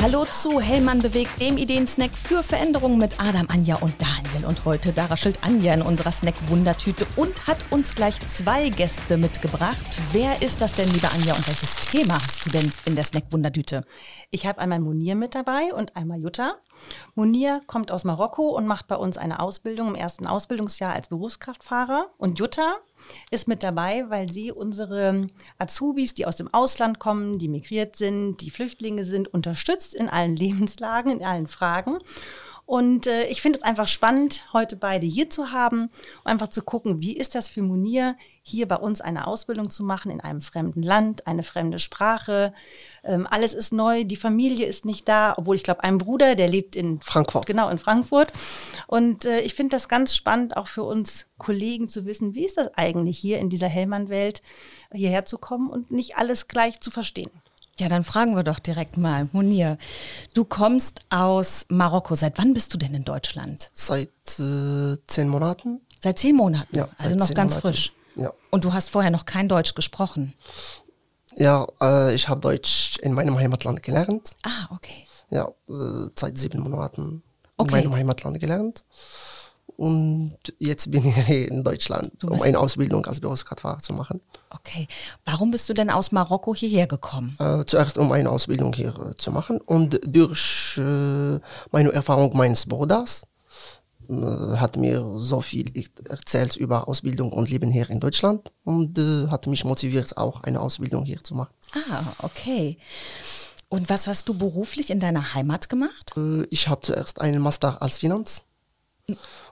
Hallo zu Hellmann bewegt, dem Ideensnack für Veränderungen mit Adam, Anja und Daniel. Und heute, da raschelt Anja in unserer Snack-Wundertüte und hat uns gleich zwei Gäste mitgebracht. Wer ist das denn, liebe Anja, und welches Thema hast du denn in der Snack-Wundertüte? Ich habe einmal Munir mit dabei und einmal Jutta. Munir kommt aus Marokko und macht bei uns eine Ausbildung im ersten Ausbildungsjahr als Berufskraftfahrer. Und Jutta ist mit dabei, weil sie unsere Azubis, die aus dem Ausland kommen, die migriert sind, die Flüchtlinge sind, unterstützt in allen Lebenslagen, in allen Fragen. Und äh, ich finde es einfach spannend, heute beide hier zu haben, um einfach zu gucken, wie ist das für Munir, hier bei uns eine Ausbildung zu machen in einem fremden Land, eine fremde Sprache. Ähm, alles ist neu, die Familie ist nicht da, obwohl ich glaube, ein Bruder, der lebt in Frankfurt. Genau, in Frankfurt. Und äh, ich finde das ganz spannend, auch für uns Kollegen zu wissen, wie ist das eigentlich hier in dieser Hellmann-Welt, hierher zu kommen und nicht alles gleich zu verstehen. Ja, dann fragen wir doch direkt mal. Munir, du kommst aus Marokko. Seit wann bist du denn in Deutschland? Seit äh, zehn Monaten. Seit zehn Monaten? Ja, also noch ganz Monaten. frisch. Ja, Und du hast vorher noch kein Deutsch gesprochen. ja äh, ich habe Deutsch in meinem Heimatland gelernt. Ah, okay. Ja, äh, seit sieben Monaten Okay. in meinem Heimatland gelernt. Und jetzt bin ich hier in Deutschland, um eine Ausbildung als Berufskraftfahrer zu machen. Okay. Warum bist du denn aus Marokko hierher gekommen? Äh, zuerst um eine Ausbildung hier äh, zu machen und durch äh, meine Erfahrung meines Bruders äh, hat mir so viel erzählt über Ausbildung und Leben hier in Deutschland und äh, hat mich motiviert, auch eine Ausbildung hier zu machen. Ah, okay. Und was hast du beruflich in deiner Heimat gemacht? Äh, ich habe zuerst einen Master als Finanz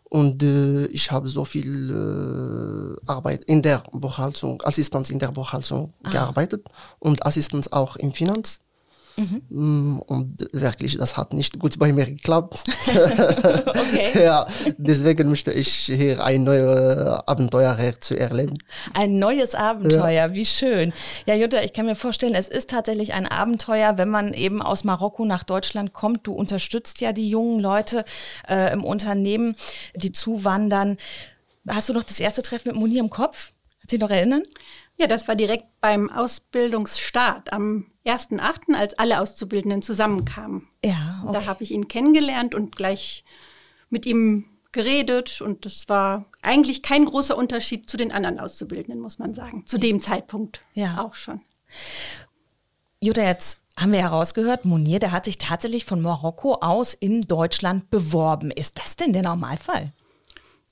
und äh, ich habe so viel äh, Arbeit in der Buchhaltung, Assistenz in der Buchhaltung gearbeitet und Assistenz auch im Finanz. Mm, Und wirklich, das hat nicht gut bei mir geklappt. Okay. ja, deswegen möchte ich hier ein neues Abenteuer zu erleben. Ein neues Abenteuer, wie schön. Ja, Jutta, ich kann mir vorstellen, es ist tatsächlich ein Abenteuer, wenn man eben aus Marokko nach Deutschland kommt. Du unterstützt ja die jungen Leute äh, im Unternehmen, die zuwandern. Hast du noch das erste Treffen mit Moni im Kopf? Kannst du dich noch erinnern? Ja, das war direkt beim Ausbildungsstart am 1.8., als alle Auszubildenden zusammenkamen. Ja, Und Da habe ich ihn kennengelernt und gleich mit ihm geredet. Und das war eigentlich kein großer Unterschied zu den anderen Auszubildenden, muss man sagen. Zu dem Zeitpunkt Ja. auch schon. Jutta, jetzt haben wir herausgehört, Munir, der hat sich tatsächlich von Marokko aus in Deutschland beworben. Ist das denn der Normalfall?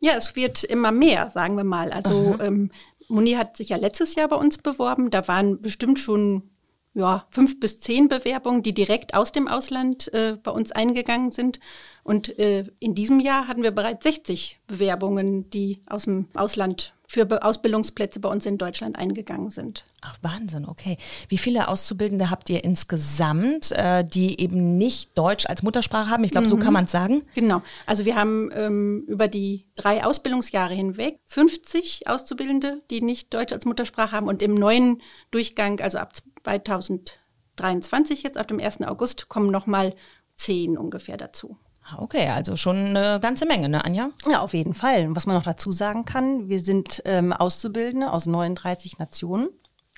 Ja, es wird immer mehr, sagen wir mal. Also ähm, Moni hat sich ja letztes Jahr bei uns beworben. Da waren bestimmt schon ja, fünf bis zehn Bewerbungen, die direkt aus dem Ausland äh, bei uns eingegangen sind. Und äh, in diesem Jahr hatten wir bereits 60 Bewerbungen, die aus dem Ausland für Ausbildungsplätze bei uns in Deutschland eingegangen sind. Ach, Wahnsinn, okay. Wie viele Auszubildende habt ihr insgesamt, äh, die eben nicht Deutsch als Muttersprache haben? Ich glaube, so kann man es sagen. Genau. Also wir haben ähm, über die drei Ausbildungsjahre hinweg 50 Auszubildende, die nicht Deutsch als Muttersprache haben. Und im neuen Durchgang, also ab 2023 jetzt, ab dem 1. August, kommen nochmal zehn ungefähr dazu. Ah, Okay, also schon eine ganze Menge, ne, Anja? Ja, auf jeden Fall. Und was man noch dazu sagen kann, wir sind ähm, Auszubildende aus 39 Nationen.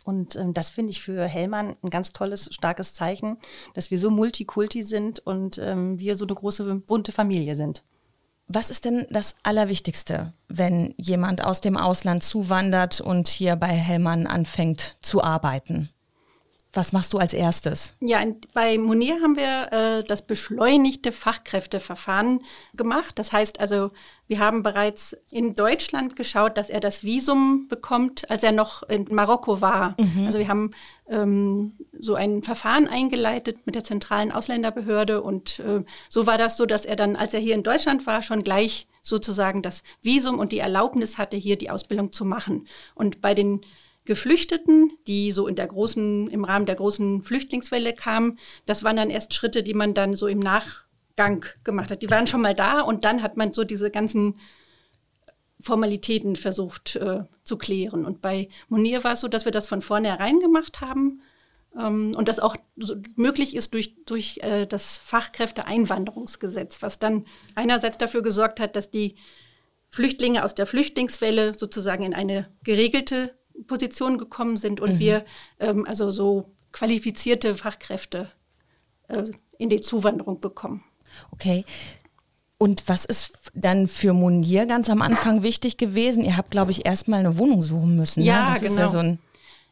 Und ähm, das finde ich für Hellmann ein ganz tolles, starkes Zeichen, dass wir so multikulti sind und ähm, wir so eine große, bunte Familie sind. Was ist denn das Allerwichtigste, wenn jemand aus dem Ausland zuwandert und hier bei Hellmann anfängt zu arbeiten? Was machst du als erstes? Ja, bei Monir haben wir äh, das beschleunigte Fachkräfteverfahren gemacht. Das heißt also, wir haben bereits in Deutschland geschaut, dass er das Visum bekommt, als er noch in Marokko war. Also wir haben ähm, so ein Verfahren eingeleitet mit der zentralen Ausländerbehörde und äh, so war das so, dass er dann, als er hier in Deutschland war, schon gleich sozusagen das Visum und die Erlaubnis hatte, hier die Ausbildung zu machen. Und bei den Geflüchteten, die so in der großen, im Rahmen der großen Flüchtlingswelle kamen, das waren dann erst Schritte, die man dann so im Nachgang gemacht hat. Die waren schon mal da und dann hat man so diese ganzen Formalitäten versucht äh, zu klären. Und bei Monir war es so, dass wir das von vornherein gemacht haben ähm, und das auch so möglich ist durch, durch äh, das Fachkräfteeinwanderungsgesetz, was dann einerseits dafür gesorgt hat, dass die Flüchtlinge aus der Flüchtlingswelle sozusagen in eine geregelte Position gekommen sind und wir ähm, also so qualifizierte Fachkräfte äh, in die Zuwanderung bekommen. Okay. Und was ist dann für Monier ganz am Anfang wichtig gewesen? Ihr habt, glaube ich, erstmal eine Wohnung suchen müssen. Ja, ne? das genau. Ist ja, so ein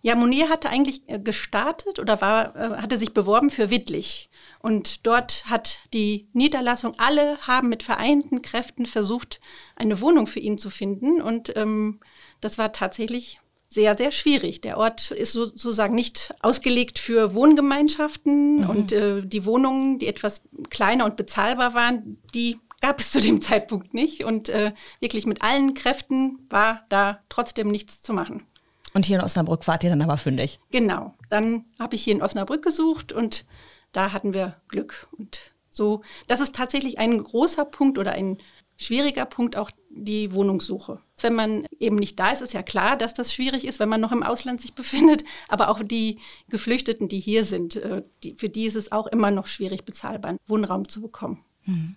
ja, Monier hatte eigentlich äh, gestartet oder war, äh, hatte sich beworben für Wittlich. Und dort hat die Niederlassung, alle haben mit vereinten Kräften versucht, eine Wohnung für ihn zu finden. Und ähm, das war tatsächlich sehr, sehr schwierig. Der Ort ist sozusagen nicht ausgelegt für Wohngemeinschaften mhm. und äh, die Wohnungen, die etwas kleiner und bezahlbar waren, die gab es zu dem Zeitpunkt nicht. Und äh, wirklich mit allen Kräften war da trotzdem nichts zu machen. Und hier in Osnabrück wart ihr dann aber fündig. Genau. Dann habe ich hier in Osnabrück gesucht und da hatten wir Glück. Und so, das ist tatsächlich ein großer Punkt oder ein schwieriger Punkt auch die Wohnungssuche. Wenn man eben nicht da ist, ist ja klar, dass das schwierig ist, wenn man noch im Ausland sich befindet. Aber auch die Geflüchteten, die hier sind, äh, die, für die ist es auch immer noch schwierig, bezahlbaren Wohnraum zu bekommen. Mhm.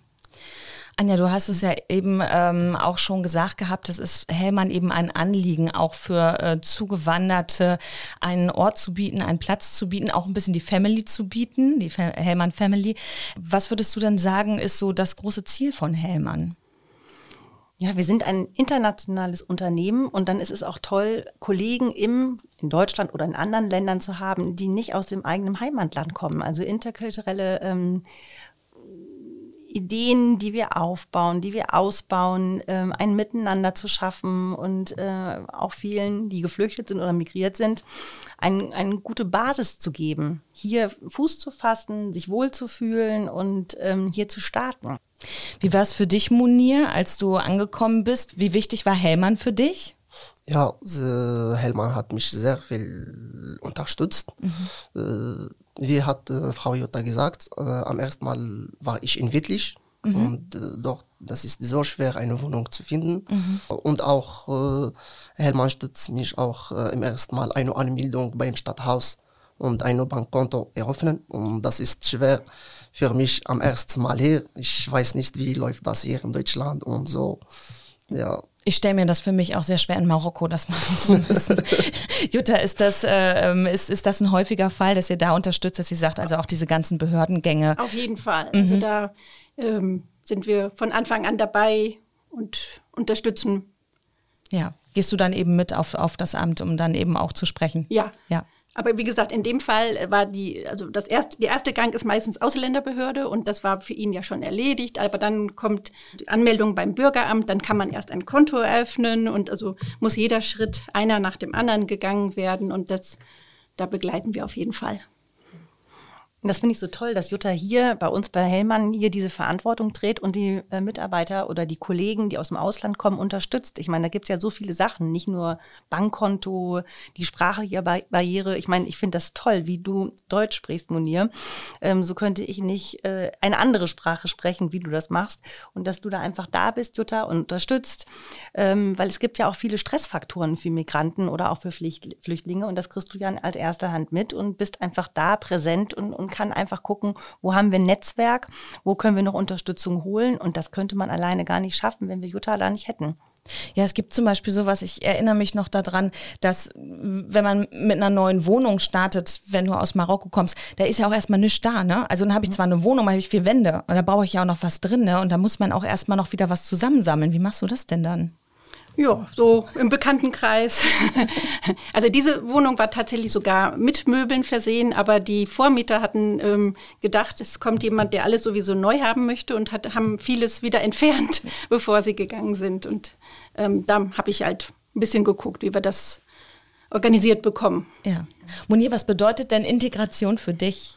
Anja, du hast es ja eben ähm, auch schon gesagt gehabt, es ist Hellmann eben ein Anliegen, auch für äh, Zugewanderte einen Ort zu bieten, einen Platz zu bieten, auch ein bisschen die Family zu bieten, die Hellmann Family. Was würdest du denn sagen, ist so das große Ziel von Hellmann? Ja, wir sind ein internationales Unternehmen und dann ist es auch toll, Kollegen im, in Deutschland oder in anderen Ländern zu haben, die nicht aus dem eigenen Heimatland kommen. Also interkulturelle ähm, Ideen, die wir aufbauen, die wir ausbauen, ähm, ein Miteinander zu schaffen und äh, auch vielen, die geflüchtet sind oder migriert sind, ein, eine gute Basis zu geben, hier Fuß zu fassen, sich wohlzufühlen und ähm, hier zu starten. Wie war es für dich, Munir, als du angekommen bist? Wie wichtig war Hellmann für dich? Ja, Hellmann hat mich sehr viel unterstützt. Mhm. Äh, wie hat äh, Frau Jutta gesagt, äh, am ersten Mal war ich in Wittlich mhm. und äh, dort, das ist so schwer, eine Wohnung zu finden. Mhm. Und auch äh, Hellmann stützt mich auch äh, im ersten Mal eine Anmeldung beim Stadthaus und ein Bankkonto eröffnen. Und das ist schwer für mich am ersten Mal hier. Ich weiß nicht, wie läuft das hier in Deutschland und so. Ja, ich stelle mir das für mich auch sehr schwer in Marokko, das machen zu müssen. Jutta, ist das, äh, ist, ist das ein häufiger Fall, dass ihr da unterstützt, dass sie sagt, also auch diese ganzen Behördengänge? Auf jeden Fall. Also mhm. Also da ähm, sind wir von Anfang an dabei und unterstützen. Ja, gehst du dann eben mit auf, auf das Amt, um dann eben auch zu sprechen? Ja. Ja. Aber wie gesagt, in dem Fall war die, also das erste, der erste Gang ist meistens Ausländerbehörde und das war für ihn ja schon erledigt. Aber dann kommt die Anmeldung beim Bürgeramt, dann kann man erst ein Konto eröffnen und also muss jeder Schritt einer nach dem anderen gegangen werden und das, da begleiten wir auf jeden Fall. Das finde ich so toll, dass Jutta hier bei uns bei Hellmann hier diese Verantwortung trägt und die äh, Mitarbeiter oder die Kollegen, die aus dem Ausland kommen, unterstützt. Ich meine, da gibt es ja so viele Sachen, nicht nur Bankkonto, die sprachliche Barriere. Ich meine, ich finde das toll, wie du Deutsch sprichst, Monier. Ähm, so könnte ich nicht äh, eine andere Sprache sprechen, wie du das machst. Und dass du da einfach da bist, Jutta, und unterstützt. Ähm, weil es gibt ja auch viele Stressfaktoren für Migranten oder auch für Pflicht Flüchtlinge. Und das kriegst du ja als erster Hand mit und bist einfach da präsent und, und kann einfach gucken, wo haben wir ein Netzwerk, wo können wir noch Unterstützung holen. Und das könnte man alleine gar nicht schaffen, wenn wir Jutta da nicht hätten. Ja, es gibt zum Beispiel sowas, ich erinnere mich noch daran, dass wenn man mit einer neuen Wohnung startet, wenn du aus Marokko kommst, da ist ja auch erstmal nichts da, ne? Also dann habe ich zwar eine Wohnung, aber habe ich vier Wände und da brauche ich ja auch noch was drin, ne? Und da muss man auch erstmal noch wieder was zusammensammeln. Wie machst du das denn dann? Ja, so im Bekanntenkreis. Also diese Wohnung war tatsächlich sogar mit Möbeln versehen, aber die Vormieter hatten ähm, gedacht, es kommt jemand, der alles sowieso neu haben möchte und hat, haben vieles wieder entfernt, bevor sie gegangen sind. Und ähm, da habe ich halt ein bisschen geguckt, wie wir das organisiert bekommen. Ja. Monier, was bedeutet denn Integration für dich?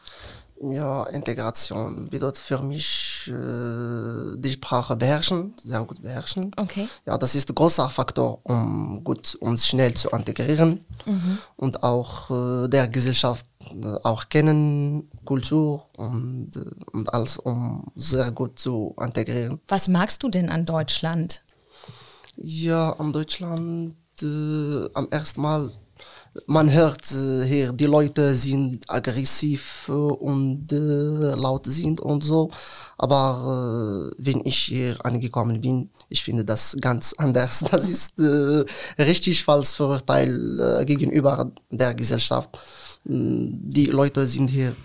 Ja, Integration bedeutet für mich äh, die Sprache beherrschen, sehr gut beherrschen. Okay. Ja, das ist ein großer Faktor, um gut, um schnell zu integrieren mhm. und auch äh, der Gesellschaft äh, auch kennen, Kultur und, und alles, um sehr gut zu integrieren. Was magst du denn an Deutschland? Ja, an Deutschland am ersten Mal man hört äh, hier, die Leute sind aggressiv äh, und äh, laut sind und so. Aber wenn ich hier angekommen bin, ich finde das ganz anders. Das ist richtig falsches Verurteil äh, gegenüber der Gesellschaft. Die Leute sind hier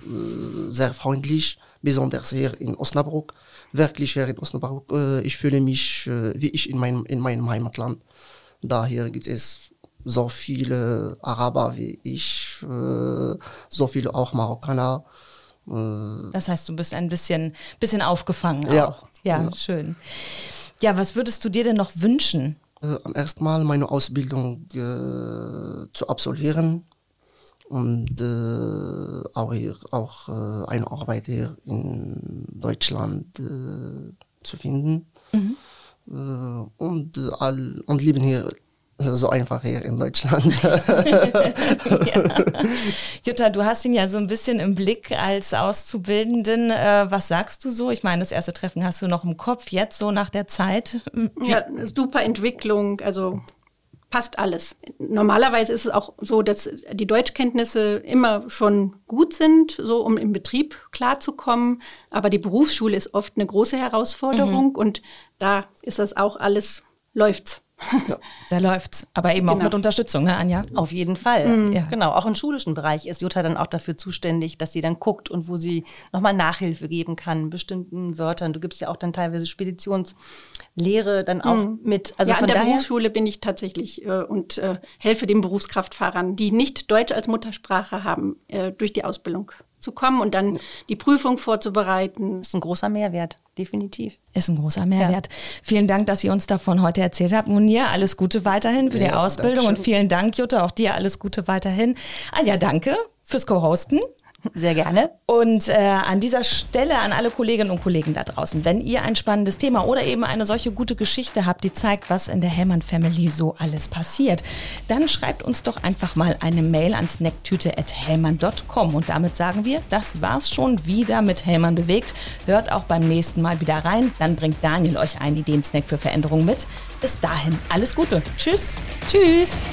sehr freundlich, besonders hier in Osnabrück. Wirklich hier in Osnabrück. Ich fühle mich wie ich in meinem, in meinem Heimatland. Daher gibt es so viele Araber wie ich, äh, so viele auch Marokkaner. Äh, das heißt, du bist ein bisschen, bisschen aufgefangen ja. auch. Ja, ja, schön. Ja, was würdest du dir denn noch wünschen? Äh, am ersten Mal meine Ausbildung äh, zu absolvieren und äh, auch, hier, auch äh, eine Arbeit hier in Deutschland zu finden. Mhm. Und, all, und leben hier so einfach hier in Deutschland. ja. Jutta, du hast ihn ja so ein bisschen im Blick als Auszubildenden. Äh, was sagst du so? Ich meine, das erste Treffen hast du noch im Kopf, jetzt so nach der Zeit. Ja, super Entwicklung, also passt alles. Normalerweise ist es auch so, dass die Deutschkenntnisse immer schon gut sind, so um im Betrieb klarzukommen. Aber die Berufsschule ist oft eine große Herausforderung mhm. und da ist das auch alles, läuft's. Ja. Da läuft's. Aber eben genau. auch mit Unterstützung, ne, Anja? Auf jeden Fall. Mhm. Ja. Genau. Auch im schulischen Bereich ist Jutta dann auch dafür zuständig, dass sie dann guckt und wo sie nochmal Nachhilfe geben kann, bestimmten Wörtern. Du gibst ja auch dann teilweise Speditionslehre dann auch mhm. mit. Also ja, an der Berufsschule bin ich tatsächlich äh, und äh, helfe den Berufskraftfahrern, die nicht Deutsch als Muttersprache haben, äh, durch die Ausbildung zu kommen und dann die Prüfung vorzubereiten. Das ist ein großer Mehrwert, definitiv. Ist ein großer Mehrwert. Ja. Vielen Dank, dass ihr uns davon heute erzählt habt. Munir, alles Gute weiterhin für ja, die Ausbildung und vielen Dank, Jutta, auch dir alles Gute weiterhin. Anja, danke fürs Co-Hosten. Sehr gerne. Und äh, an dieser Stelle an alle Kolleginnen und Kollegen da draußen, wenn ihr ein spannendes Thema oder eben eine solche gute Geschichte habt, die zeigt, was in der Hellmann Family so alles passiert, dann schreibt uns doch einfach mal eine Mail an snacktüte.hellmann.com. Und damit sagen wir, das war's schon wieder mit Hellmann bewegt. Hört auch beim nächsten Mal wieder rein. Dann bringt Daniel euch einen Ideensnack für Veränderungen mit. Bis dahin, alles Gute. Tschüss. Tschüss.